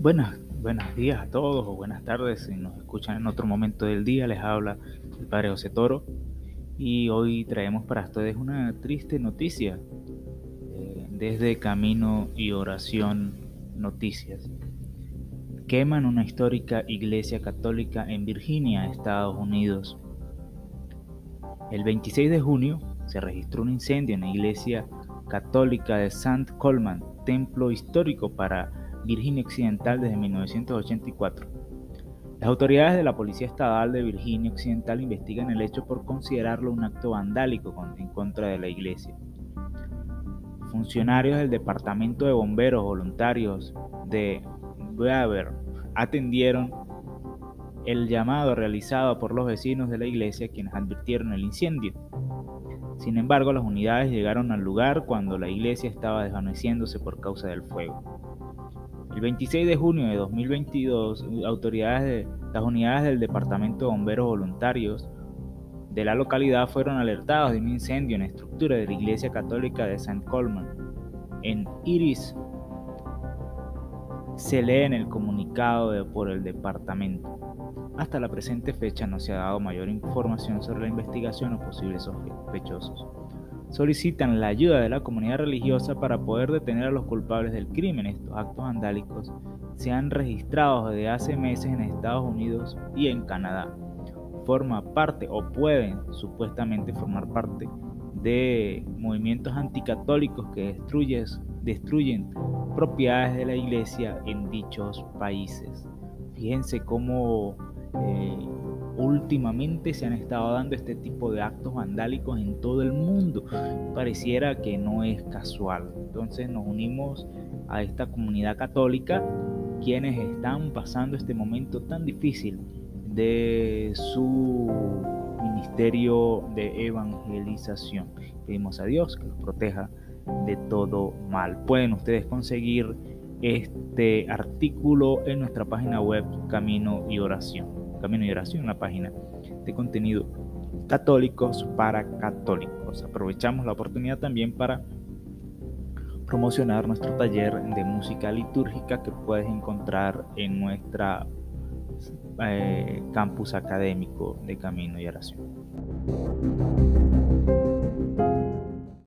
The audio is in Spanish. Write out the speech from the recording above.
Buenas, buenos días a todos o buenas tardes si nos escuchan en otro momento del día. Les habla el Padre José Toro y hoy traemos para ustedes una triste noticia eh, desde Camino y Oración Noticias. Queman una histórica iglesia católica en Virginia, Estados Unidos. El 26 de junio se registró un incendio en la iglesia católica de St. Coleman, templo histórico para Virginia Occidental desde 1984. Las autoridades de la Policía Estatal de Virginia Occidental investigan el hecho por considerarlo un acto vandálico en contra de la iglesia. Funcionarios del Departamento de Bomberos Voluntarios de Weaver atendieron el llamado realizado por los vecinos de la iglesia quienes advirtieron el incendio. Sin embargo, las unidades llegaron al lugar cuando la iglesia estaba desvaneciéndose por causa del fuego. El 26 de junio de 2022, autoridades de, las unidades del Departamento de Bomberos Voluntarios de la localidad fueron alertados de un incendio en la estructura de la Iglesia Católica de St. Coleman, en Iris. Se lee en el comunicado por el departamento. Hasta la presente fecha no se ha dado mayor información sobre la investigación o posibles sospechosos solicitan la ayuda de la comunidad religiosa para poder detener a los culpables del crimen. Estos actos vandálicos se han registrado desde hace meses en Estados Unidos y en Canadá. Forma parte o pueden supuestamente formar parte de movimientos anticatólicos que destruyen, propiedades de la iglesia en dichos países. Fíjense cómo eh, últimamente se han estado dando este tipo de actos vandálicos en todo el mundo. Pareciera que no es casual. Entonces nos unimos a esta comunidad católica quienes están pasando este momento tan difícil de su ministerio de evangelización. Pedimos a Dios que los proteja de todo mal. Pueden ustedes conseguir este artículo en nuestra página web Camino y Oración. Camino y Oración, una página de contenido católicos para católicos. Aprovechamos la oportunidad también para promocionar nuestro taller de música litúrgica que puedes encontrar en nuestra eh, campus académico de Camino y Oración.